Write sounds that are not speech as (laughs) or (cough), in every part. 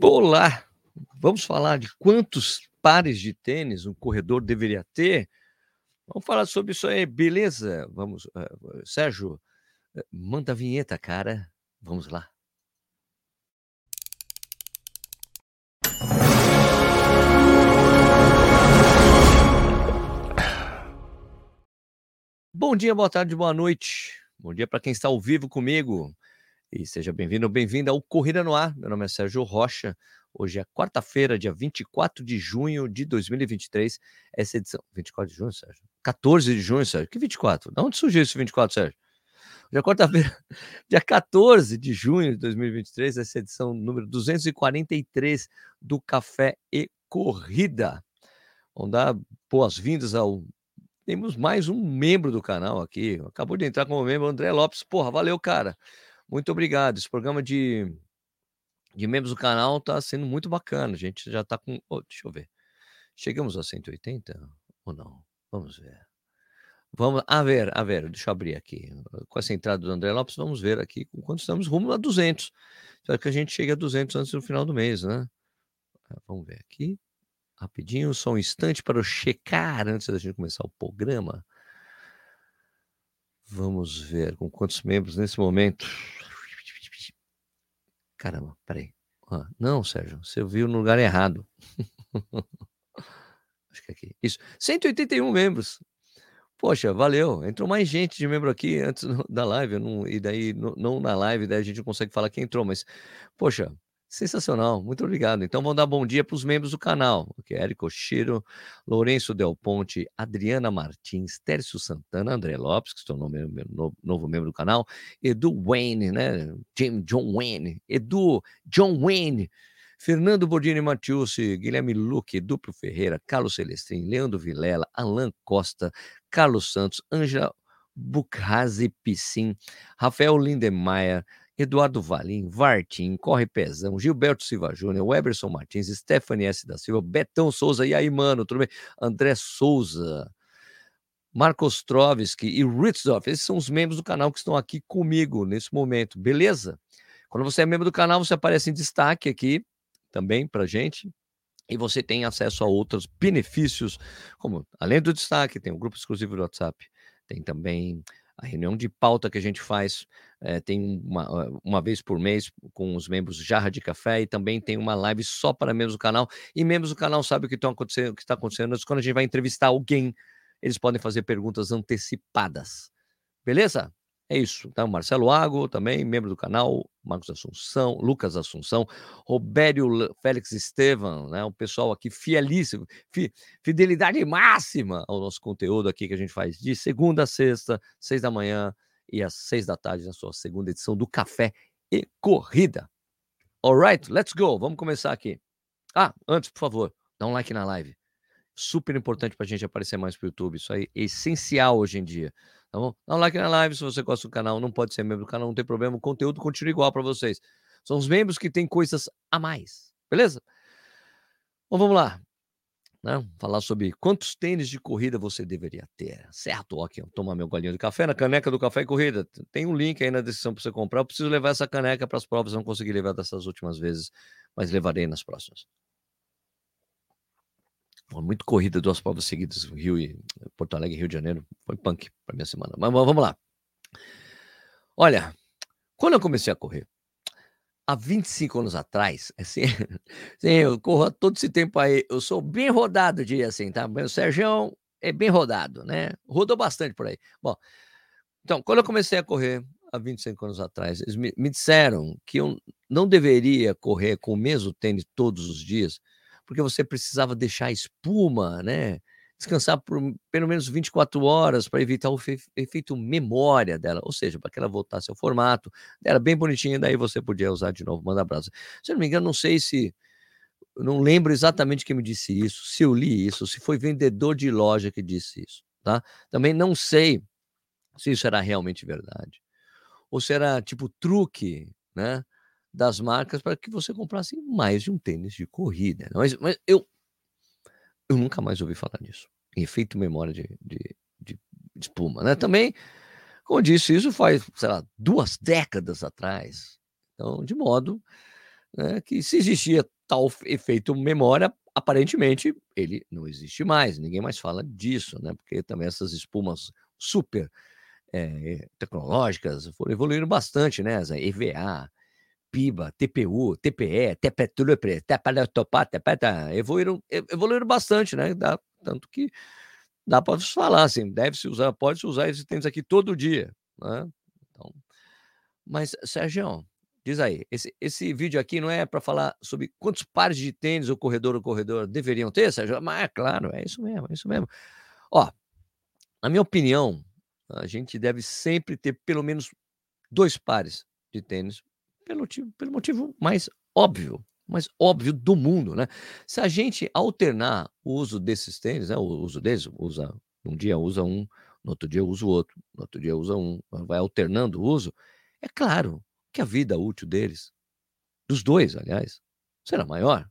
Olá! Vamos falar de quantos pares de tênis um corredor deveria ter? Vamos falar sobre isso aí, beleza? Vamos, uh, Sérgio, uh, manda a vinheta, cara. Vamos lá. Bom dia, boa tarde, boa noite. Bom dia para quem está ao vivo comigo. E seja bem-vindo bem-vinda ao Corrida no Ar. Meu nome é Sérgio Rocha. Hoje é quarta-feira, dia 24 de junho de 2023. Essa edição. 24 de junho, Sérgio? 14 de junho, Sérgio? Que 24? De onde surgiu esse 24, Sérgio? Hoje é quarta-feira, (laughs) dia 14 de junho de 2023. Essa edição número 243 do Café e Corrida. Vamos dar boas-vindas ao. Temos mais um membro do canal aqui. Acabou de entrar como membro, André Lopes. Porra, valeu, cara. Muito obrigado. Esse programa de, de membros do canal está sendo muito bacana. A gente já está com. Oh, deixa eu ver. Chegamos a 180 ou não? Vamos ver. Vamos a ver, a ver, deixa eu abrir aqui. Com essa entrada do André Lopes, vamos ver aqui quando estamos rumo a 200. Espero que a gente chegue a 200 antes do final do mês, né? Ah, vamos ver aqui. Rapidinho, só um instante para eu checar antes da gente começar o programa. Vamos ver com quantos membros nesse momento. Caramba, peraí. Não, Sérgio, você viu no lugar errado. (laughs) Acho que é aqui. Isso. 181 membros. Poxa, valeu. Entrou mais gente de membro aqui antes (laughs) da live. Não, e daí, não, não na live, daí a gente não consegue falar quem entrou, mas, poxa, Sensacional, muito obrigado. Então vamos dar bom dia para os membros do canal, que é Érico Chiro, Lourenço Del Ponte, Adriana Martins, Tércio Santana, André Lopes, que estou novo, novo, novo membro do canal, Edu Wayne, né? James John Wayne, Edu John Wayne, Fernando Bordini Matiusi, Guilherme Luque, Duplo Ferreira, Carlos Celestrin, Leandro Vilela, Alan Costa, Carlos Santos, Ângela Bucrazi Piscin, Rafael Lindemeyer, Eduardo Valim, Vartim, Corre Pezão, Gilberto Silva Júnior, Weberson Martins, Stephanie S. da Silva, Betão Souza, e aí, mano, tudo bem? André Souza, Marcos Trovski e Ritzdorf, esses são os membros do canal que estão aqui comigo nesse momento, beleza? Quando você é membro do canal, você aparece em destaque aqui também pra gente. E você tem acesso a outros benefícios, como além do destaque, tem o um grupo exclusivo do WhatsApp, tem também a reunião de pauta que a gente faz é, tem uma, uma vez por mês com os membros Jarra de Café e também tem uma live só para membros do canal. E membros do canal sabem o que está acontecendo, que está acontecendo. Quando a gente vai entrevistar alguém, eles podem fazer perguntas antecipadas. Beleza? É isso. Então, Marcelo Ago, também, membro do canal, Marcos Assunção, Lucas Assunção, Robério Félix Estevam, né? O pessoal aqui fielíssimo, fi, fidelidade máxima ao nosso conteúdo aqui que a gente faz de segunda a sexta, seis da manhã e às seis da tarde na sua segunda edição do Café e Corrida. Alright, let's go. Vamos começar aqui. Ah, antes, por favor, dá um like na live. Super importante para a gente aparecer mais para o YouTube. Isso aí é essencial hoje em dia. Tá bom? Dá um like na live se você gosta do canal. Não pode ser membro do canal, não tem problema. O conteúdo continua igual para vocês. São os membros que têm coisas a mais. Beleza? Bom, vamos lá né? Falar sobre quantos tênis de corrida você deveria ter, certo? Aqui, tomar meu golinho de café na caneca do Café e Corrida. Tem um link aí na descrição para você comprar. Eu preciso levar essa caneca para as provas, não consegui levar dessas últimas vezes, mas levarei nas próximas. Muito corrida, duas provas seguidas, Rio e Porto Alegre, Rio de Janeiro. Foi punk para minha semana. Mas vamos lá. Olha, quando eu comecei a correr, há 25 anos atrás, (laughs) assim, sim, eu corro todo esse tempo aí, eu sou bem rodado, diria assim, tá? O Sérgio é bem rodado, né? Rodou bastante por aí. Bom, então, quando eu comecei a correr há 25 anos atrás, eles me, me disseram que eu não deveria correr com o mesmo tênis todos os dias, porque você precisava deixar espuma, né? descansar por pelo menos 24 horas para evitar o efeito memória dela, ou seja, para que ela voltasse ao formato. Era bem bonitinha, daí você podia usar de novo, manda brasa. Se eu não me engano, não sei se. Não lembro exatamente quem me disse isso, se eu li isso, se foi vendedor de loja que disse isso, tá? Também não sei se isso era realmente verdade. Ou se era tipo truque, né? Das marcas para que você comprasse mais de um tênis de corrida. Mas, mas eu, eu nunca mais ouvi falar nisso. Efeito memória de, de, de, espuma, né? Também, como disse, isso faz, sei lá, duas décadas atrás. Então, de modo né, que se existia tal efeito memória, aparentemente ele não existe mais, ninguém mais fala disso, né? Porque também essas espumas super é, tecnológicas foram evoluindo bastante, né? As EVA, PIBA, TPU, TPE, TPTULEPRE, TPLTOPA, TPTA, evoluíram, evoluíram bastante, né? Dá, tanto que dá para falar assim, deve-se usar, pode-se usar esses tênis aqui todo dia, né? Então, mas, Sérgio, diz aí, esse, esse vídeo aqui não é para falar sobre quantos pares de tênis o corredor ou corredor deveriam ter, Sérgio? Mas é claro, é isso mesmo, é isso mesmo. Ó, na minha opinião, a gente deve sempre ter pelo menos dois pares de tênis, pelo motivo, pelo motivo mais óbvio, mais óbvio do mundo, né? Se a gente alternar o uso desses tênis, né, o uso deles, usa um dia usa um, no outro dia usa o outro, no outro dia usa um, vai alternando o uso, é claro que a vida útil deles, dos dois, aliás, será maior,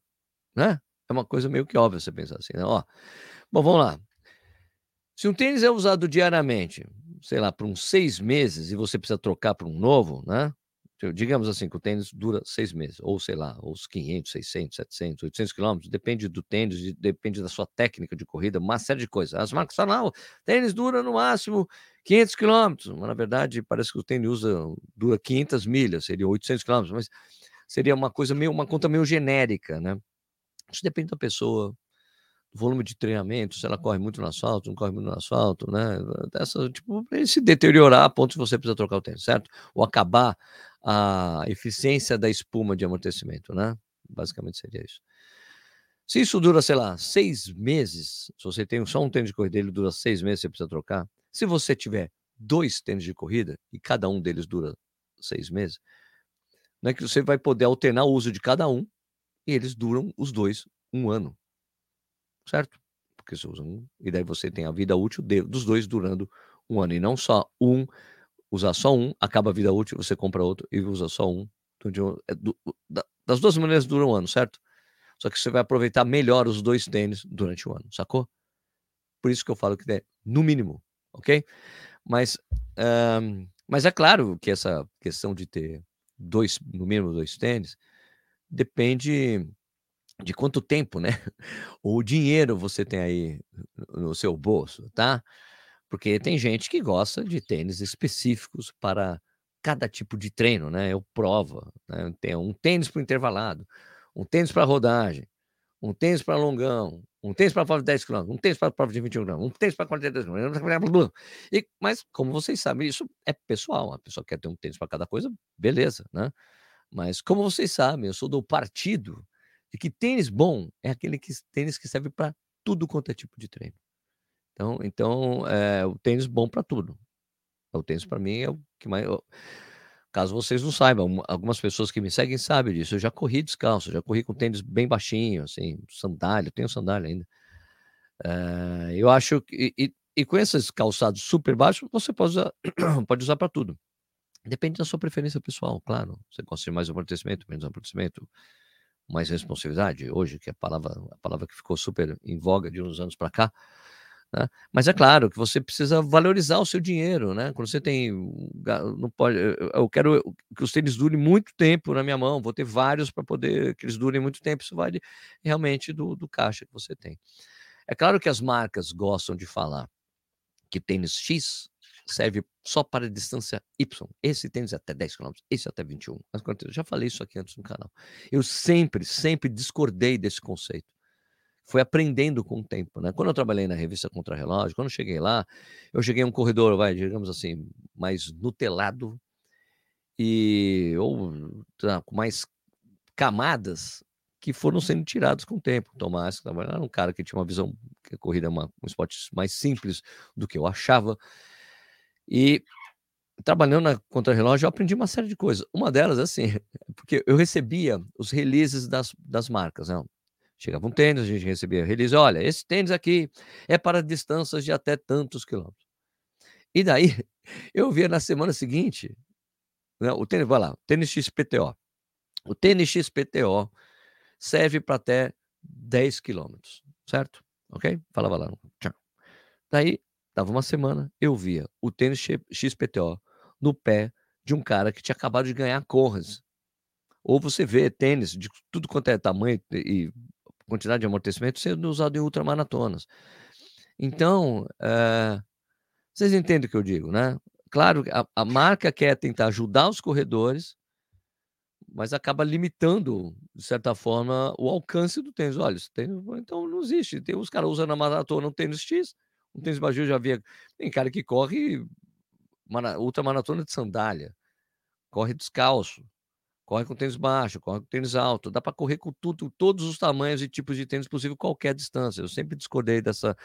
né? É uma coisa meio que óbvia você pensar assim, né? Ó, bom, vamos lá. Se um tênis é usado diariamente, sei lá, por uns seis meses e você precisa trocar para um novo, né? Digamos assim, que o tênis dura seis meses, ou sei lá, os 500, 600, 700, 800 quilômetros, depende do tênis, depende da sua técnica de corrida, uma série de coisas. As marcas falam, não, tênis dura no máximo 500 quilômetros, mas na verdade parece que o tênis usa, dura 500 milhas, seria 800 quilômetros, mas seria uma coisa meio, uma conta meio genérica, né? Isso depende da pessoa, volume de treinamento, se ela corre muito no asfalto, não corre muito no asfalto, né? Essa, tipo, se deteriorar a ponto de você precisar trocar o tênis, certo? Ou acabar a eficiência da espuma de amortecimento, né? Basicamente seria isso. Se isso dura, sei lá, seis meses, se você tem só um tênis de corrida, ele dura seis meses, você precisa trocar. Se você tiver dois tênis de corrida e cada um deles dura seis meses, é que você vai poder alternar o uso de cada um e eles duram os dois um ano certo? Porque você usa um, e daí você tem a vida útil de, dos dois durando um ano, e não só um, usar só um, acaba a vida útil, você compra outro e usa só um. Então, é das duas maneiras dura um ano, certo? Só que você vai aproveitar melhor os dois tênis durante o ano, sacou? Por isso que eu falo que é no mínimo, ok? Mas, um, mas é claro que essa questão de ter dois, no mínimo dois tênis, depende de quanto tempo, né? (laughs) O dinheiro você tem aí no seu bolso, tá? Porque tem gente que gosta de tênis específicos para cada tipo de treino, né? Eu prova, né? Tem um tênis para intervalado, um tênis para rodagem, um tênis para longão, um tênis para prova de 10 km, um tênis para prova de 21 km, um tênis para 42 km. (laughs) E, mas, como vocês sabem, isso é pessoal. A pessoa quer ter um tênis para cada coisa, beleza, né? Mas, como vocês sabem, eu sou do partido de que tênis bom é aquele que, tênis que serve para tudo quanto é tipo de treino. Então, então é, o tênis bom para tudo. O tênis para mim é o que mais. Eu, caso vocês não saibam, algumas pessoas que me seguem sabem disso. Eu já corri descalço, já corri com tênis bem baixinho, assim, sandália, eu tenho sandália ainda. É, eu acho que. E, e, com esses calçados super baixos, você pode usar, (clears throat) pode usar para tudo. Depende da sua preferência pessoal, claro. Você gosta de mais amortecimento, menos amortecimento mais responsabilidade hoje, que é a palavra, a palavra que ficou super em voga de uns anos para cá. Né? Mas é claro que você precisa valorizar o seu dinheiro, né? Quando você tem, não pode, eu quero que os tênis durem muito tempo na minha mão, vou ter vários para poder que eles durem muito tempo. Isso vai realmente do, do caixa que você tem. É claro que as marcas gostam de falar que tênis X serve só para distância Y. Esse tênis é até 10 km, esse é até 21. Mas eu já falei isso aqui antes no canal. Eu sempre, sempre discordei desse conceito. Foi aprendendo com o tempo, né? Quando eu trabalhei na revista Contra Relógio, quando eu cheguei lá, eu cheguei a um corredor, vai, digamos assim, mais nutelado e ou tá, com mais camadas que foram sendo tirados com o tempo. Tomás, era um cara que tinha uma visão que a corrida é uma, um esporte mais simples do que eu achava. E trabalhando na contra-relógio, eu aprendi uma série de coisas. Uma delas, assim, (laughs) porque eu recebia os releases das, das marcas, né? Chegava um tênis, a gente recebia release, olha, esse tênis aqui é para distâncias de até tantos quilômetros. E daí, (laughs) eu via na semana seguinte, né, o tênis, vai lá, tênis XPTO. O tênis XPTO serve para até 10 quilômetros, certo? Ok? Falava lá. Daí, Dava uma semana, eu via o tênis XPTO no pé de um cara que tinha acabado de ganhar Corras. Ou você vê tênis de tudo quanto é tamanho e quantidade de amortecimento sendo usado em ultramaratonas. Então, eh, vocês entendem o que eu digo, né? Claro, a a marca quer tentar ajudar os corredores mas acaba limitando, de certa forma, o alcance do tênis. Olha, tênis então não existe. Tem os caras usando na maratona um tênis X, um tênis Baju já havia tem cara que corre mara ultramaratona de sandália, corre descalço, corre com tênis baixo, corre com tênis alto, dá para correr com tudo todos os tamanhos e tipos de tênis possível, qualquer distância. Eu sempre discordei dessa,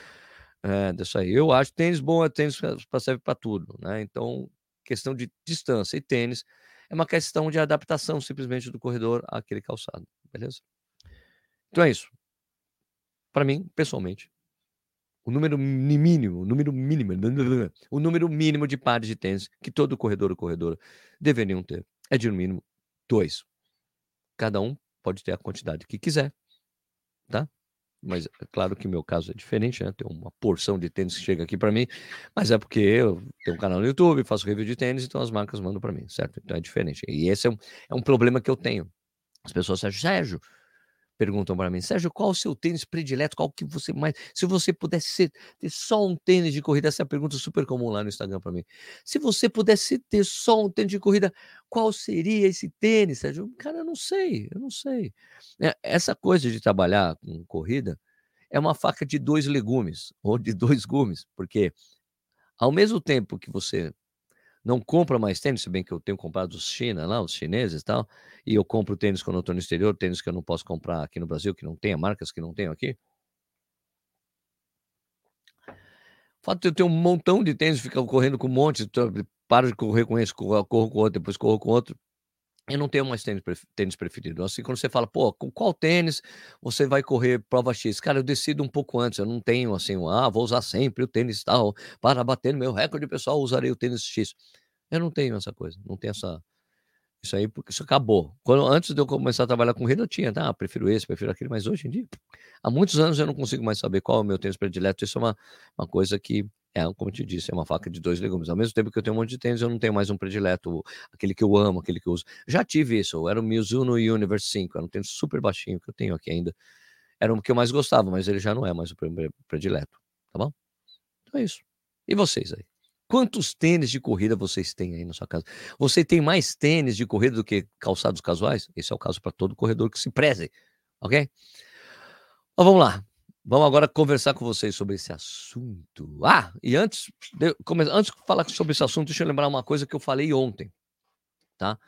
eh, dessa aí. Eu acho tênis bom é tênis pra serve para tudo, né, então, questão de distância e tênis é uma questão de adaptação simplesmente do corredor àquele calçado, beleza? Então é isso. Para mim, pessoalmente, o número mínimo, o número mínimo, (laughs) o número mínimo de pares de tênis que todo corredor ou corredora deveriam ter é de no mínimo 2. Cada um pode ter a quantidade que quiser, tá? Mas é claro que meu caso é diferente, né, tem uma porção de tênis que chega aqui para mim, mas é porque eu tenho um canal no YouTube, faço review de tênis, então as marcas mandam para mim, certo? Então é diferente. E esse é um é um problema que eu tenho. As pessoas: "Sérgio, Sérgio", perguntam para mim: "Sérgio, qual o seu tênis predileto? Qual que você mais se você pudesse ser ter só um tênis de corrida", essa é pergunta super comum lá no Instagram para mim. "Se você pudesse ter só um tênis de corrida, qual seria esse tênis, Sérgio?" Cara, eu não sei, eu não sei. É, essa coisa de trabalhar com corrida é uma faca de 2 legumes, ou de 2 gumes, porque ao mesmo tempo que você não compra mais tênis, se bem que eu tenho comprado os China lá, os chineses e tal, e eu compro tênis quando eu estou no exterior, tênis que eu não posso comprar aqui no Brasil, que não tenha marcas que não tenho aqui. O fato de eu ter um montão de tênis, ficar correndo com um monte, paro de correr com esse, corro com outro, depois corro com outro. Eu não tenho mais tênis tênis preferido. Assim, quando você fala: "Pô, com qual tênis você vai correr prova X?" Cara, eu decido um pouco antes, eu não tenho assim, "Ah, vou usar sempre o tênis tal, para bater no meu recorde pessoal, usarei o tênis X". Eu não tenho essa coisa, não tenho essa isso aí, porque isso acabou. Quando antes de eu começar a trabalhar com rede, eu tinha, tá, prefiro esse, prefiro aquele, mas hoje em dia, há muitos anos eu não consigo mais saber qual é o meu tênis predileto. Isso é uma uma coisa que é, como eu te disse, é uma faca de 2 legumes. Ao mesmo tempo que eu tenho um monte de tênis, eu não tenho mais um predileto, aquele que eu amo, aquele que eu uso. Já tive isso, era o Mizuno Universe 5, era um tênis super baixinho que eu tenho aqui ainda. Era o que eu mais gostava, mas ele já não é mais o predileto, tá bom? Então é isso. E vocês aí? Quantos tênis de corrida vocês têm aí na sua casa? Você tem mais tênis de corrida do que calçados casuais? Esse é o caso para todo corredor que se preze, ok? Então vamos lá. Vamos agora conversar com vocês sobre esse assunto. Ah, e antes de antes de falar sobre esse assunto, deixa eu lembrar uma coisa que eu falei ontem, tá?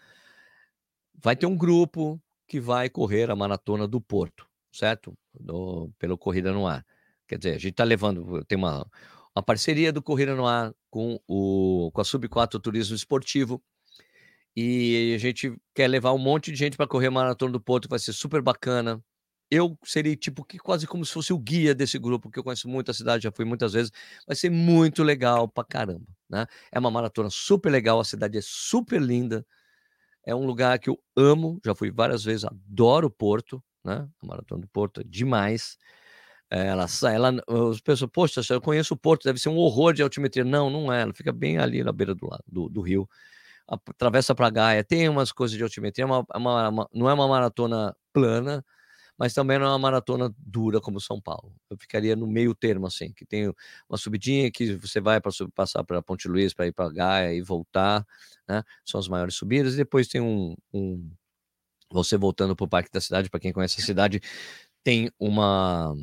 Vai ter um grupo que vai correr a maratona do Porto, certo? Do pelo Corrida no Ar. Quer dizer, a gente tá levando tem uma uma parceria do Corrida no Ar com o com a Sub 4 Turismo Esportivo, e a gente quer levar um monte de gente para correr a maratona do Porto, vai ser super bacana. Eu serei tipo que quase como se fosse o guia desse grupo, porque eu conheço muito a cidade, já fui muitas vezes. Vai ser muito legal pra caramba, né. É uma maratona super legal, a cidade é super linda, é um lugar que eu amo, já fui várias vezes, adoro Porto, né, a maratona do Porto é demais. Eh, ela sai ela as pessoas: "Poxa, eu conheço o Porto, deve ser um horror de altimetria". Não, não é, ela fica bem ali na beira do lado do do rio, atravessa pra Gaia, tem umas coisas de altimetria, é uma é uma não é uma maratona plana, mas também não é uma maratona dura como São Paulo. Eu ficaria no meio termo, assim, que tem uma subidinha que você vai para passar para Ponte Luiz, para ir para Gaia e voltar, né, são as maiores subidas, e depois tem um um você voltando para o Parque da Cidade, para quem conhece a cidade, tem uma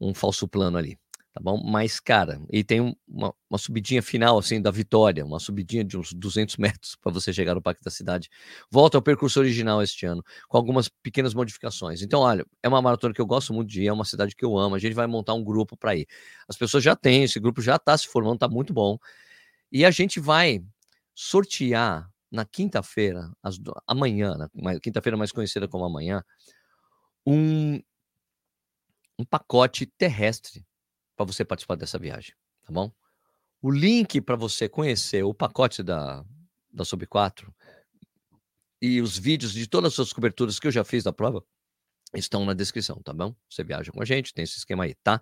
um falso plano ali tá bom? Mas, cara, e tem uma uma subidinha final, assim, da Vitória, uma subidinha de uns 200 metros para você chegar no Parque da Cidade. Volta ao percurso original este ano, com algumas pequenas modificações. Então, olha, é uma maratona que eu gosto muito de ir, é uma cidade que eu amo, a gente vai montar um grupo para ir. As pessoas já têm, esse grupo já está se formando, tá muito bom. E a gente vai sortear na quinta-feira, amanhã, na quinta-feira mais conhecida como amanhã, um um pacote terrestre para você participar dessa viagem, tá bom? O link para você conhecer o pacote da da Sub 4 e os vídeos de todas as coberturas que eu já fiz da prova estão na descrição, tá bom? Você viaja com a gente, tem esse esquema aí, tá?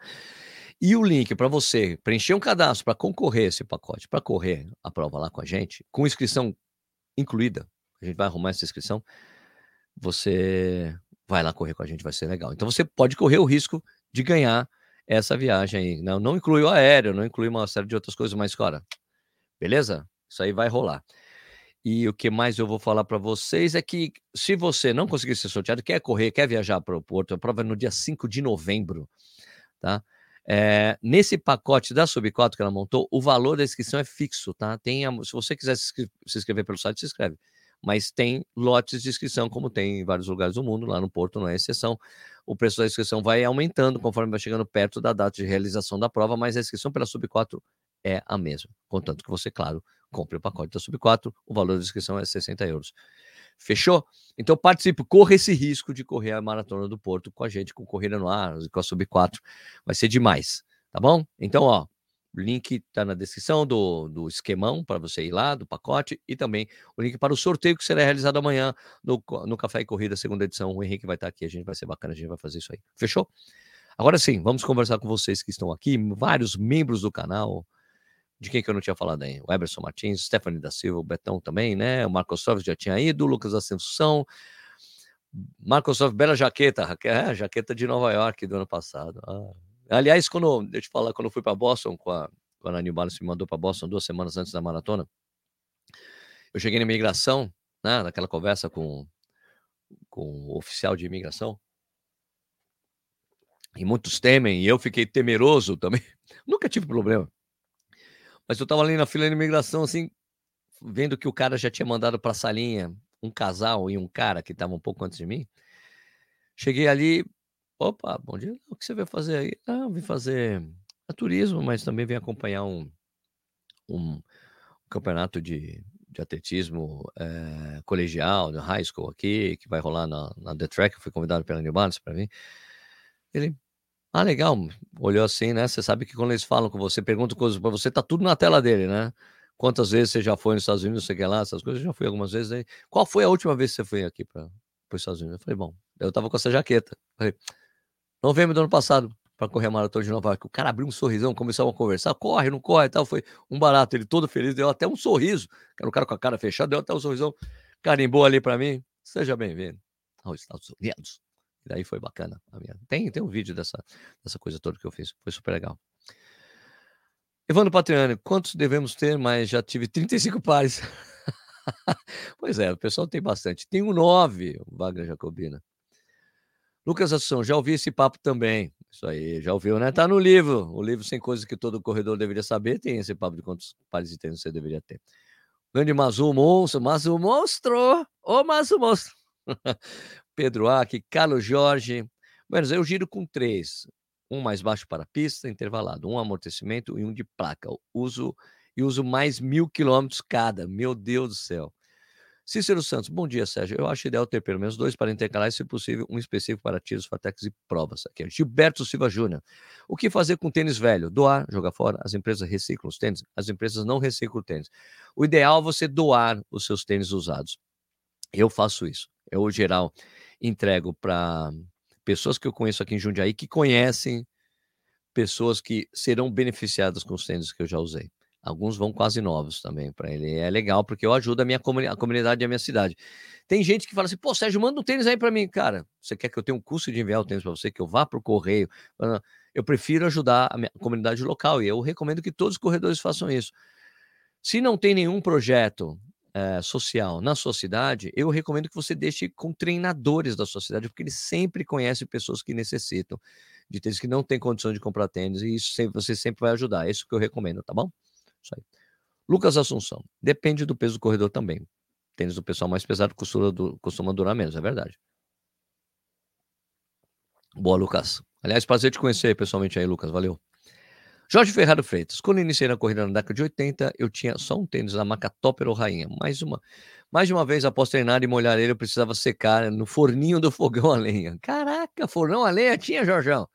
E o link para você preencher um cadastro para concorrer esse pacote, para correr a prova lá com a gente, com inscrição incluída, a gente vai arrumar essa inscrição, você vai lá correr com a gente, vai ser legal. Então você pode correr o risco de ganhar essa viagem aí. Não, não inclui o aéreo, não inclui uma série de outras coisas, mas, cara, beleza? Isso aí vai rolar. E o que mais eu vou falar para vocês é que se você não conseguir ser sorteado, quer correr, quer viajar para o Porto, a prova é no dia 5 de novembro, tá? É, nesse pacote da Sub 4 que ela montou, o valor da inscrição é fixo, tá? Tem a, se você quiser se, se inscrever pelo site, se inscreve. Mas tem lotes de inscrição, como tem em vários lugares do mundo, lá no Porto não é exceção. O preço da inscrição vai aumentando conforme vai chegando perto da data de realização da prova, mas a inscrição pela Sub 4 é a mesma. Contanto que você, claro, compre o pacote da Sub 4, o valor da inscrição é 60 euros. Fechou? Então participe, corra esse risco de correr a Maratona do Porto com a gente, com Corrida no Ar, com a Sub 4. Vai ser demais, tá bom? Então, ó, link está na descrição do, do esquemão para você ir lá, do pacote, e também o link para o sorteio que será realizado amanhã no, no Café e Corrida, segunda edição. O Henrique vai estar aqui, a gente vai ser bacana, a gente vai fazer isso aí. Fechou? Agora sim, vamos conversar com vocês que estão aqui, vários membros do canal, de quem que eu não tinha falado aí? O Eberson Martins, Stephanie da Silva, o Betão também, né? O Marcos Soves já tinha ido, o Lucas Ascensão, Marcos Soves, bela jaqueta, é, jaqueta de Nova York do ano passado. Ah. Aliás, quando, deixa eu te falar, quando eu fui para Boston, com a, quando a New Balance me mandou para Boston duas semanas antes da maratona, eu cheguei na imigração, né, naquela conversa com, com o oficial de imigração, e muitos temem, e eu fiquei temeroso também. (laughs) Nunca tive problema. Mas eu tava ali na fila de imigração, assim, vendo que o cara já tinha mandado para a salinha um casal e um cara que estava um pouco antes de mim. Cheguei ali, opa, bom dia, o que você veio fazer aí? Ah, vim fazer turismo, mas também vim acompanhar um, um, campeonato de, de atletismo é, colegial, no high school aqui, que vai rolar na, na The Track. Eu fui convidado pela New Balance para vir. Ele, ah, legal. Olhou assim, né? Você sabe que quando eles falam com você, perguntam coisas para você, tá tudo na tela dele, né? Quantas vezes você já foi nos Estados Unidos, quer lá, essas coisas, eu já fui algumas vezes. Aí. Qual foi a última vez que você foi aqui para os Estados Unidos? Eu falei, bom, eu tava com essa jaqueta. Falei, novembro do ano passado, para correr a maratona de Nova York. O cara abriu um sorrisão, começou a conversar, corre, não corre tal. Foi um barato, ele todo feliz, deu até um sorriso. Era o cara com a cara fechada, deu até um sorrisão, carimbou ali para mim. Seja bem-vindo aos Estados Unidos. E daí foi bacana. Tem, tem um vídeo dessa, dessa coisa toda que eu fiz. Foi super legal. Evandro Patriani, quantos devemos ter? Mas já tive 35 pares. (laughs) pois é, o pessoal tem bastante. Tem um 9, o Wagner Jacobina. Lucas Assunção, já ouvi esse papo também. Isso aí, já ouviu, né? Tá no livro. O livro Sem Coisas que Todo Corredor Deveria Saber tem esse papo de quantos pares de tênis você deveria ter. Grande Mazu Monstro, Mazu Monstro! Ô Mazu Monstro! (laughs) Pedro Aki, Carlos Jorge. Menos eu giro com três. Um mais baixo para pista, intervalado. Um amortecimento e um de placa. Uso e uso mais mil quilômetros cada. Meu Deus do céu. Cícero Santos, bom dia, Sérgio. Eu acho ideal ter pelo menos dois para intercalar e, se possível, um específico para tiros, fatex e provas. Aqui, Gilberto Silva Júnior. O que fazer com tênis velho? Doar, jogar fora? As empresas reciclam os tênis? As empresas não reciclam tênis. O ideal é você doar os seus tênis usados. Eu faço isso. Eu, geral, entrego para pessoas que eu conheço aqui em Jundiaí que conhecem pessoas que serão beneficiadas com os tênis que eu já usei. Alguns vão quase novos também para ele. É legal porque eu ajudo a minha comuni a comunidade e a minha cidade. Tem gente que fala assim: pô, Sérgio, manda um tênis aí para mim. Cara, você quer que eu tenha um custo de enviar o tênis para você, que eu vá para o correio? Eu prefiro ajudar a minha comunidade local e eu recomendo que todos os corredores façam isso. Se não tem nenhum projeto é, social na sua cidade, eu recomendo que você deixe com treinadores da sua cidade, porque eles sempre conhecem pessoas que necessitam de tênis, que não têm condição de comprar tênis, e isso sempre, você sempre vai ajudar. É isso que eu recomendo, tá bom? Isso aí. Lucas Assunção, depende do peso do corredor também. Tênis do pessoal mais pesado costuma, costuma durar menos, é verdade. Boa, Lucas. Aliás, prazer te conhecer pessoalmente aí, Lucas. Valeu. Jorge Ferraro Freitas. Quando iniciei na corrida na década de 80, eu tinha só um tênis da marca Topper ou Rainha. Mais uma, mais de uma vez, após treinar e molhar ele, eu precisava secar no forninho do fogão a lenha. Caraca, fornão a lenha tinha, Jorjão.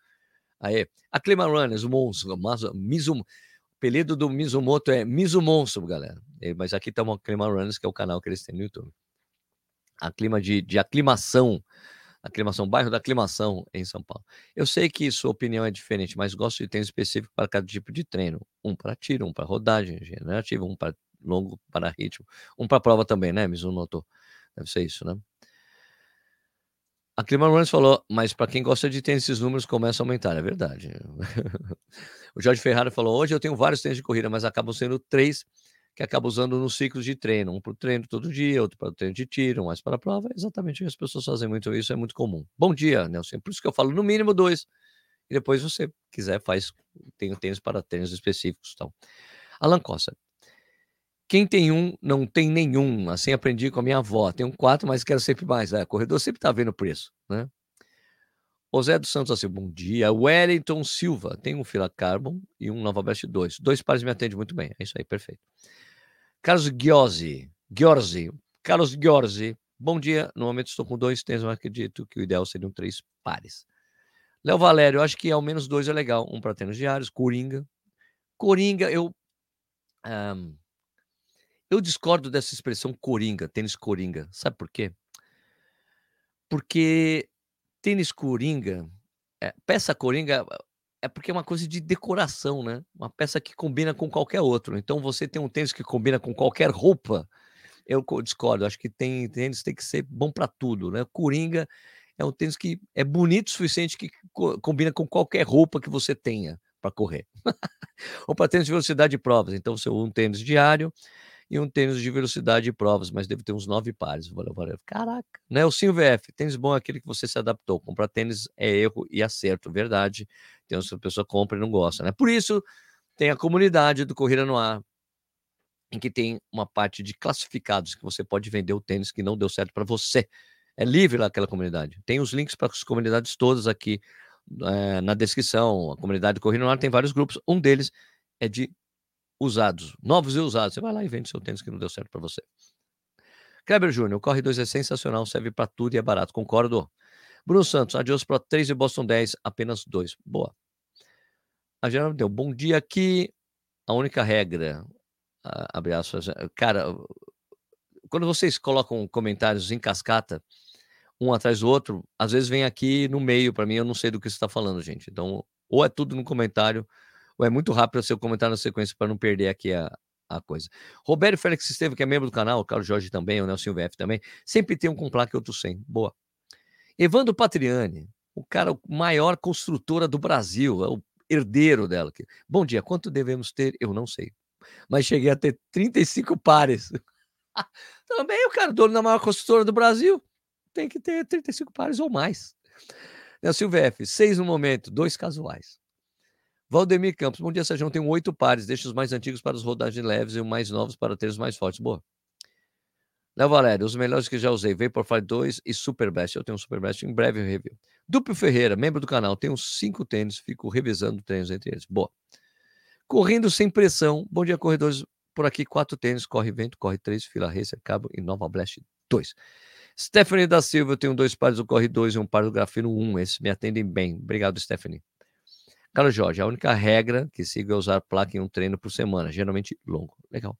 Aí, a Clima Runners, o monstro, Mizum, o apelido do Mizumoto é Mizumonstro, galera. Mas aqui tá uma Clima Runners, que é o canal que eles têm no YouTube. A clima de, de aclimação Aclimação, bairro da Aclimação em São Paulo. Eu sei que sua opinião é diferente, mas gosto de tênis específico para cada tipo de treino. Um para tiro, um para rodagem generativa, um para longo, para ritmo, um para prova também, né? Mizuno notou. Deve ser isso, né? A Clima Runners falou, mas para quem gosta de tênis, esses números começam a aumentar, é verdade. (laughs) o Jorge Ferrari falou: hoje eu tenho vários tênis de corrida, mas acabam sendo três que acabo usando nos ciclos de treino. Um para o treino todo dia, outro para o treino de tiro, um mais para a prova. É exatamente as pessoas fazem muito isso, é muito comum. Bom dia, Nelson. Por isso que eu falo no mínimo dois. E depois, se você quiser, faz. Tem tênis para tênis específicos. Então. Alan Costa. Quem tem um, não tem nenhum. Assim aprendi com a minha avó. Tenho quatro, mas quero sempre mais. É, corredor sempre está vendo preço, né? O Zé dos Santos assim, bom dia. Wellington Silva, tem um Fila Carbon e um Nova Best 2. Dois pares me atendem muito bem. É isso aí, perfeito. Carlos Giozzi, Giorzi, Carlos Giorzi, bom dia. No momento estou com dois tênis, mas acredito que o ideal seriam três pares. Léo Valério, acho que ao menos dois é legal. Um para tênis diários, Coringa. Coringa, eu. Um, eu discordo dessa expressão coringa, tênis coringa. Sabe por quê? Porque tênis coringa, é, peça coringa é porque é uma coisa de decoração, né? Uma peça que combina com qualquer outro. Então você tem um tênis que combina com qualquer roupa. Eu discordo, acho que tem tênis tem que ser bom para tudo, né? Coringa é um tênis que é bonito o suficiente que co combina com qualquer roupa que você tenha para correr. (laughs) Ou para tênis de velocidade de provas. Então, você um tênis diário, e um tênis de velocidade e provas, mas deve ter uns nove pares. Valeu, valeu. Caraca. Né? O Sim VF, tênis bom é aquele que você se adaptou. Comprar tênis é erro e acerto, verdade. Tem uma pessoa compra e não gosta, né? Por isso, tem a comunidade do Corrida no Ar, em que tem uma parte de classificados que você pode vender o tênis que não deu certo para você. É livre lá aquela comunidade. Tem os links para as comunidades todas aqui é, na descrição. A comunidade Corrida no Ar tem vários grupos. Um deles é de usados, novos e usados. Você vai lá e vende seu tênis que não deu certo para você. Kleber Júnior, o Corre 2 é sensacional, serve para tudo e é barato, concordo. Bruno Santos, Adios Pro 3 e Boston 10, apenas 2. Boa. A Geraldo deu bom dia aqui. A única regra, abre aspas, cara, quando vocês colocam comentários em cascata, um atrás do outro, às vezes vem aqui no meio para mim, eu não sei do que você está falando, gente. Então, ou é tudo no comentário, é muito rápido seu comentário na sequência para não perder aqui a, a coisa. Roberto Félix Estevam, que é membro do canal, o Carlos Jorge também, o Nelson VF também, sempre tem um com placa e outro sem. Boa. Evandro Patriani, o cara maior construtora do Brasil, é o herdeiro dela. Bom dia, quanto devemos ter? Eu não sei. Mas cheguei a ter 35 pares. (laughs) também o cara, dono da maior construtora do Brasil, tem que ter 35 pares ou mais. Nelson VF, seis no momento, dois casuais. Valdemir Campos, bom dia, Sérgio. Tenho oito pares, deixa os mais antigos para as rodagens leves e os mais novos para ter os mais fortes. Boa. Léo Valério, os melhores que já usei, Vaporfly 2 e Super Best. Eu tenho um Super Best em breve review. Duplo Ferreira, membro do canal, tenho cinco tênis, fico revisando tênis entre eles. Boa. Correndo sem pressão, bom dia, corredores. Por aqui, quatro tênis, corre vento, corre três, fila racer, cabo e Nova Blast 2. Stephanie da Silva, eu tenho dois pares do Corre 2 e um par do Grafino 1. Esses me atendem bem. Obrigado, Stephanie. Carlos Jorge, a única regra que sigo é usar placa em um treino por semana, geralmente longo. Legal.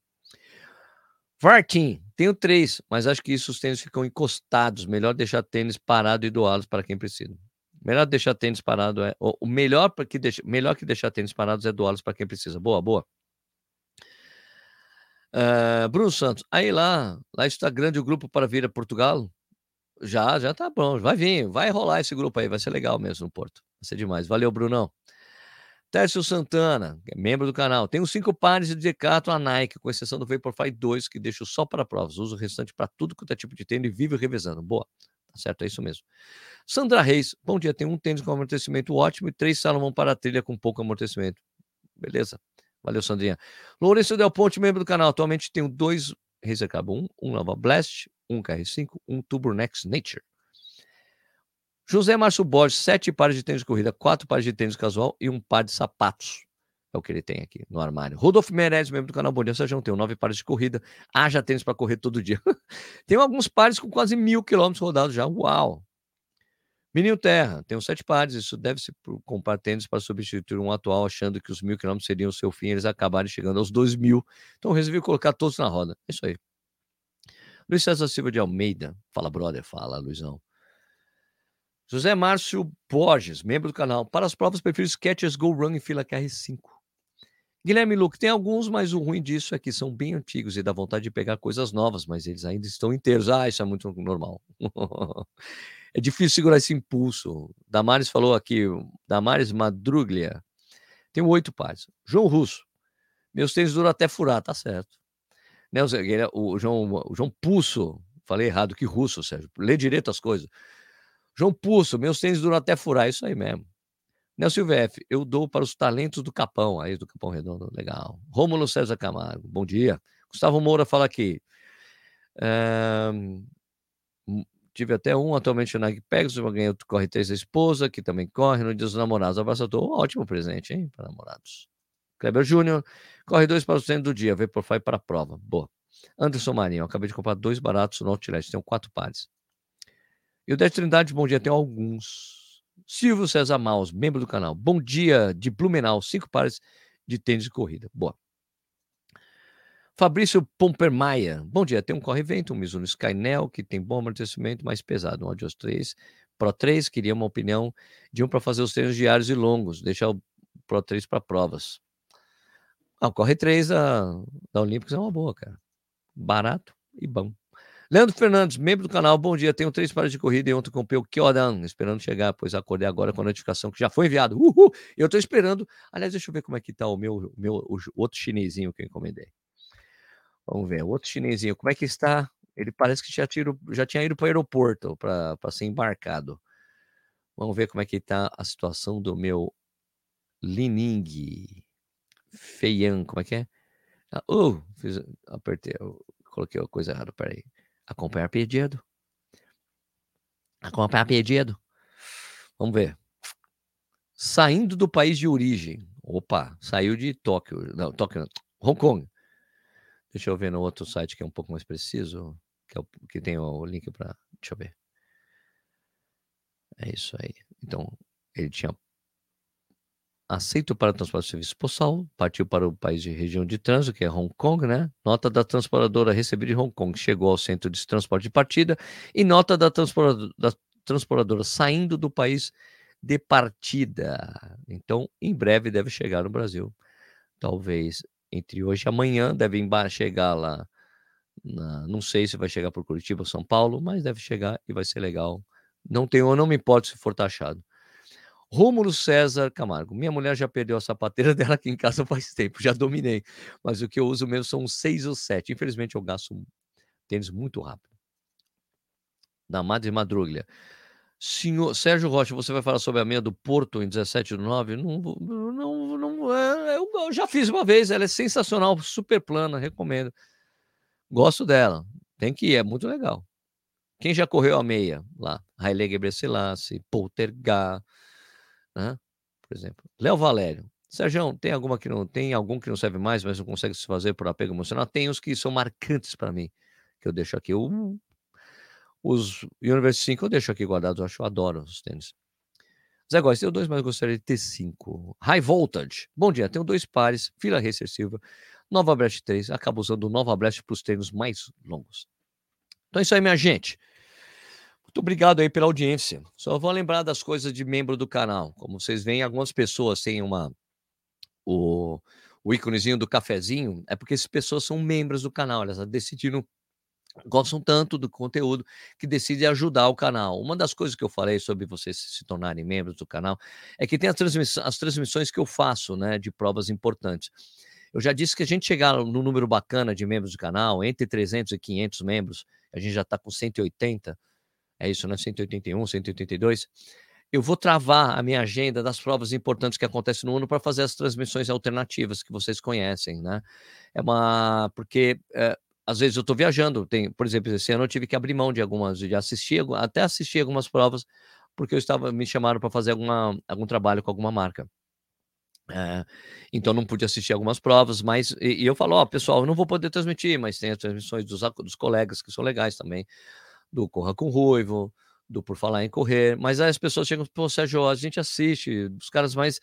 Vartim, tenho três, mas acho que isso os tênis ficam encostados. Melhor deixar tênis parado e doá-los para quem precisa. Melhor deixar tênis parado é. O melhor, que deixa, melhor que deixar tênis parados é doá-los para quem precisa. Boa, boa. Uh, Bruno Santos, aí lá, lá está grande o grupo para vir a Portugal. Já, já tá bom. Vai vir, vai rolar esse grupo aí, vai ser legal mesmo no Porto. Vai ser demais. Valeu, Brunão. Tércio Santana, é membro do canal. Tenho cinco pares de Decathlon a Nike, com exceção do Vaporfly 2, que deixo só para provas. Uso o restante para tudo quanto é tipo de tênis e vivo revezando. Boa. Tá certo, é isso mesmo. Sandra Reis, bom dia. Tenho um tênis com amortecimento ótimo e três Salomão para trilha com pouco amortecimento. Beleza. Valeu, Sandrinha. Lourenço Del Ponte, membro do canal. Atualmente tenho dois Razer Cabo 1, um Nova Blast, um KR5, um Turbonex Nature. José Márcio Borges, sete pares de tênis de corrida, quatro pares de tênis casual e um par de sapatos. É o que ele tem aqui no armário. Rodolfo Meirelles, membro do canal Bom Dia Sérgio, tem nove pares de corrida. Haja tênis para correr todo dia. (laughs) tem alguns pares com quase mil quilômetros rodados já. Uau! Menino Terra, tenho sete pares. Isso deve-se comprar tênis para substituir um atual, achando que os mil quilômetros seriam o seu fim. Eles acabarem chegando aos dois mil. Então resolvi colocar todos na roda. É isso aí. Luiz César Silva de Almeida. Fala, brother. Fala, Luizão. José Márcio Borges, membro do canal. Para as provas, prefiro Skechers Go Run em fila QR5. Guilherme Luque, tem alguns, mas o ruim disso é que são bem antigos e dá vontade de pegar coisas novas, mas eles ainda estão inteiros. Ah, isso é muito normal. (laughs) é difícil segurar esse impulso. Damares falou aqui, Damares Madruglia. Tenho oito pares. João Russo. Meus tênis duram até furar, tá certo. Nelson, o João, o João Pulso, falei errado, que russo, Sérgio. Lê direito as coisas. João Pulso, meus tênis duram até furar, isso aí mesmo. Nelson VF, eu dou para os talentos do Capão, aí do Capão Redondo, legal. Rômulo César Camargo, bom dia. Gustavo Moura fala aqui. tive até um atualmente na Pegasus, eu ganhei o Corre 3 da esposa, que também corre no Dia dos Namorados. Abraço a todos. Ótimo presente, hein, para namorados. Kleber Júnior, corre dois para o centro do dia, vê por fai para a prova. Boa. Anderson Marinho, acabei de comprar dois baratos no Outlet, tenho quatro pares. E o Dez Trindade, bom dia, tenho alguns. Silvio César Maus, membro do canal. Bom dia de Blumenau, cinco pares de tênis de corrida. Boa. Fabrício Pompermaia. Bom dia, tem um corre-vento, um Mizuno Skynel, que tem bom amortecimento, mais pesado. Um Adios 3 Pro 3, queria uma opinião de um para fazer os treinos diários e longos, deixar o Pro 3 para provas. Ah, o Corre 3 da, da Olímpicos é uma boa, cara. Barato e bom. Leandro Fernandes, membro do canal, bom dia. Tenho três pares de corrida e ontem comprei o Kyodan, esperando chegar, pois acordei agora com a notificação que já foi enviado. Uhul! Eu estou esperando. Aliás, deixa eu ver como é que tá o meu, meu o outro chinesinho que eu encomendei. Vamos ver, o outro chinesinho, como é que está? Ele parece que já, tiro, já tinha ido para o aeroporto para ser embarcado. Vamos ver como é que está a situação do meu Lining Feian, como é que é? Ah, uh, fiz, apertei, coloquei a coisa errada, peraí. Acompanhar pedido. Acompanhar pedido. Vamos ver. Saindo do país de origem. Opa, saiu de Tóquio. Não, Tóquio. Hong Kong. Deixa eu ver no outro site que é um pouco mais preciso. Que, é o, que tem o link para. Deixa eu ver. É isso aí. Então, ele tinha aceito para transporte de serviço postal, partiu para o país de região de trânsito, que é Hong Kong, né? Nota da transportadora recebida em Hong Kong, chegou ao centro de transporte de partida, e nota da transportadora, da transportadora saindo do país de partida. Então, em breve deve chegar no Brasil. Talvez entre hoje e amanhã deve chegar lá. Na, não sei se vai chegar por Curitiba ou São Paulo, mas deve chegar e vai ser legal. Não tenho, não me importo se for taxado. Rômulo César Camargo. Minha mulher já perdeu a sapateira (laughs) dela aqui em casa faz tempo, já dominei. Mas o que eu uso mesmo são seis ou sete. Infelizmente eu gasto tênis muito rápido. Da Madre Madruglia. Senhor Sérgio Rocha, você vai falar sobre a meia do Porto em 17 do 9? Não, não, não, é, eu já fiz uma vez, ela é sensacional, super plana, recomendo. Gosto dela, tem que ir, é muito legal. Quem já correu a meia lá? Haile Gebrselassie, Poltergar, né? Por exemplo, Léo Valério. Sérgio, tem alguma que não tem algum que não serve mais, mas não consegue se fazer por apego emocional? Tem os que são marcantes para mim, que eu deixo aqui. O, os Universe 5 eu deixo aqui guardados, eu acho, eu adoro os tênis. Zé Góes, tenho dois, mas gostaria de ter cinco. High Voltage. Bom dia, tenho dois pares, Fila Racer Silva, Nova Blast 3. Acabo usando o Nova Blast para os treinos mais longos. Então é isso aí, minha gente. Muito obrigado aí pela audiência. Só vou lembrar das coisas de membro do canal. Como vocês veem, algumas pessoas têm uma o, o íconezinho do cafezinho, é porque essas pessoas são membros do canal, elas decidiram gostam tanto do conteúdo que decidem ajudar o canal. Uma das coisas que eu falei sobre vocês se tornarem membros do canal é que tem as, transmissões, as transmissões que eu faço, né, de provas importantes. Eu já disse que a gente chegar no número bacana de membros do canal, entre 300 e 500 membros, a gente já está com 180, é isso, né? 181, 182. Eu vou travar a minha agenda das provas importantes que acontecem no ano para fazer as transmissões alternativas que vocês conhecem, né? É uma. Porque é, às vezes eu estou viajando, tem, por exemplo, esse ano eu tive que abrir mão de algumas, de assistir, até assistir algumas provas, porque eu estava me chamaram para fazer alguma, algum trabalho com alguma marca. É, então não pude assistir algumas provas, mas e, e eu falo, ó, pessoal, eu não vou poder transmitir, mas tem as transmissões dos, dos colegas que são legais também do Corra com Ruivo, do Por Falar em Correr, mas aí as pessoas chegam, pô, Sérgio, a gente assiste, dos caras mais.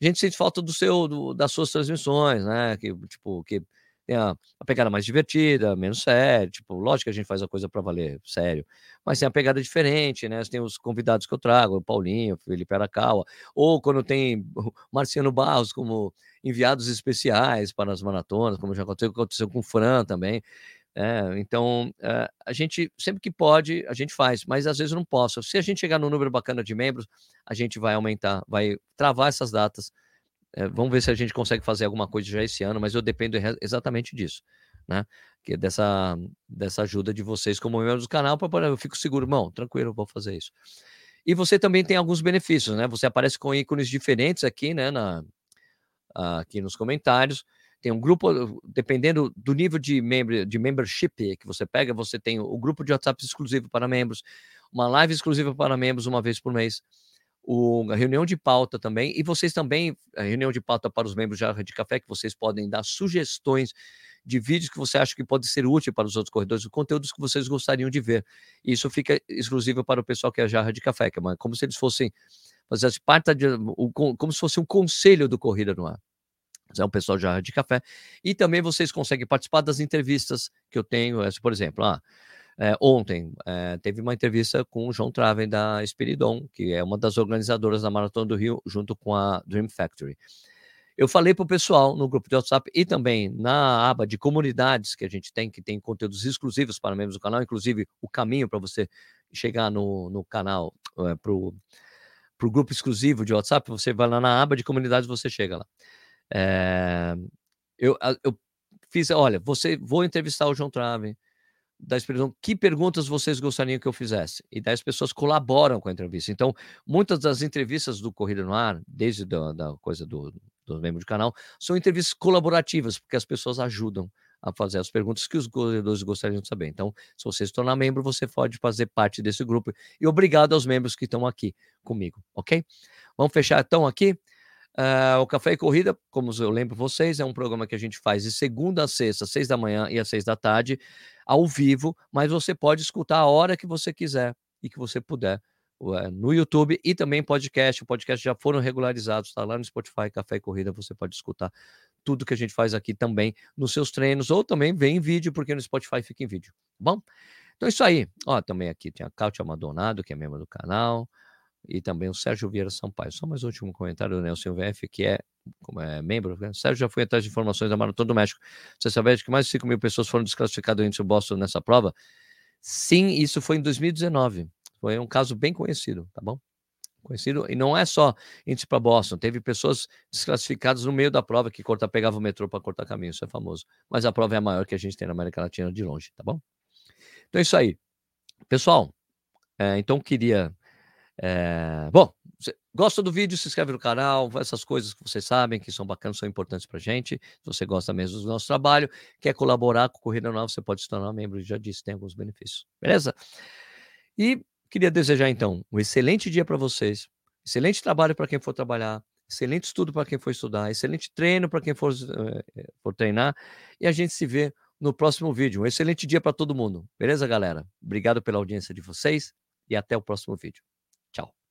A gente sente falta do seu, do, das suas transmissões, né? Que, tipo, que tem a, a, pegada mais divertida, menos séria, tipo, lógico que a gente faz a coisa para valer, sério, mas tem a pegada diferente, né? Tem os convidados que eu trago, o Paulinho, o Felipe Arakawa, ou quando tem Marciano Barros como enviados especiais para as maratonas, como já aconteceu, aconteceu com o Fran também. É, então, é, a gente, sempre que pode, a gente faz, mas às vezes não posso. Se a gente chegar no número bacana de membros, a gente vai aumentar, vai travar essas datas. É, vamos ver se a gente consegue fazer alguma coisa já esse ano, mas eu dependo exatamente disso, né? Que dessa, dessa ajuda de vocês como membros do canal, para eu fico seguro, irmão, tranquilo, vou fazer isso. E você também tem alguns benefícios, né? Você aparece com ícones diferentes aqui, né? Na, aqui nos comentários tem um grupo, dependendo do nível de, membro, de membership que você pega, você tem o grupo de WhatsApp exclusivo para membros, uma live exclusiva para membros uma vez por mês, o, a reunião de pauta também, e vocês também, a reunião de pauta para os membros de de Café, que vocês podem dar sugestões de vídeos que você acha que pode ser útil para os outros corredores, conteúdos que vocês gostariam de ver. E isso fica exclusivo para o pessoal que é Jarra de Café, que é como se eles fossem fazer parte de, como se fosse um conselho do Corrida no Ar é um pessoal já de café. E também vocês conseguem participar das entrevistas que eu tenho. Por exemplo, ah, é, ontem é, teve uma entrevista com o João Traven da Espiridon, que é uma das organizadoras da Maratona do Rio, junto com a Dream Factory. Eu falei para o pessoal no grupo de WhatsApp e também na aba de comunidades que a gente tem, que tem conteúdos exclusivos para membros do canal, inclusive o caminho para você chegar no, no canal, é, para o grupo exclusivo de WhatsApp, você vai lá na aba de comunidades, você chega lá. É, eu, eu fiz, olha, você vou entrevistar o João Trave da experiência, que perguntas vocês gostariam que eu fizesse? E daí as pessoas colaboram com a entrevista. Então, muitas das entrevistas do Corrida no Ar, desde da, da coisa do, do membro do canal, são entrevistas colaborativas, porque as pessoas ajudam a fazer as perguntas que os corredores gostariam de saber. Então, se você se tornar membro, você pode fazer parte desse grupo. E obrigado aos membros que estão aqui comigo, ok? Vamos fechar então aqui. Uh, o Café e Corrida, como eu lembro vocês, é um programa que a gente faz de segunda a sexta, seis da manhã e às seis da tarde, ao vivo, mas você pode escutar a hora que você quiser e que você puder no YouTube e também podcast. O podcast já foram regularizados, está lá no Spotify, Café e Corrida, você pode escutar tudo que a gente faz aqui também nos seus treinos, ou também vem em vídeo, porque no Spotify fica em vídeo, tá bom? Então é isso aí. Ó, também aqui tem a Cátia Madonado, que é membro do canal e também o Sérgio Vieira Sampaio. Só mais um último comentário do Nelson VF, que é, é membro. Né? Sérgio já foi atrás de informações da Maratona do México. Você sabia que mais de 5 mil pessoas foram desclassificadas entre o Boston nessa prova? Sim, isso foi em 2019. Foi um caso bem conhecido, tá bom? Conhecido, e não é só índice para Boston, teve pessoas desclassificadas no meio da prova que corta, pegava o metrô para cortar caminho, isso é famoso. Mas a prova é a maior que a gente tem na América Latina de longe, tá bom? Então é isso aí. Pessoal, é, então queria é, bom, gosta do vídeo, se inscreve no canal, essas coisas que vocês sabem que são bacanas, são importantes pra gente. Se você gosta mesmo do nosso trabalho, quer colaborar com Corrida Nova, você pode se tornar membro, já disse, tem alguns benefícios. Beleza? E queria desejar então um excelente dia para vocês, excelente trabalho para quem for trabalhar, excelente estudo para quem for estudar, excelente treino para quem for, uh, for treinar, e a gente se vê no próximo vídeo. Um excelente dia para todo mundo. Beleza, galera? Obrigado pela audiência de vocês e até o próximo vídeo. Ciao.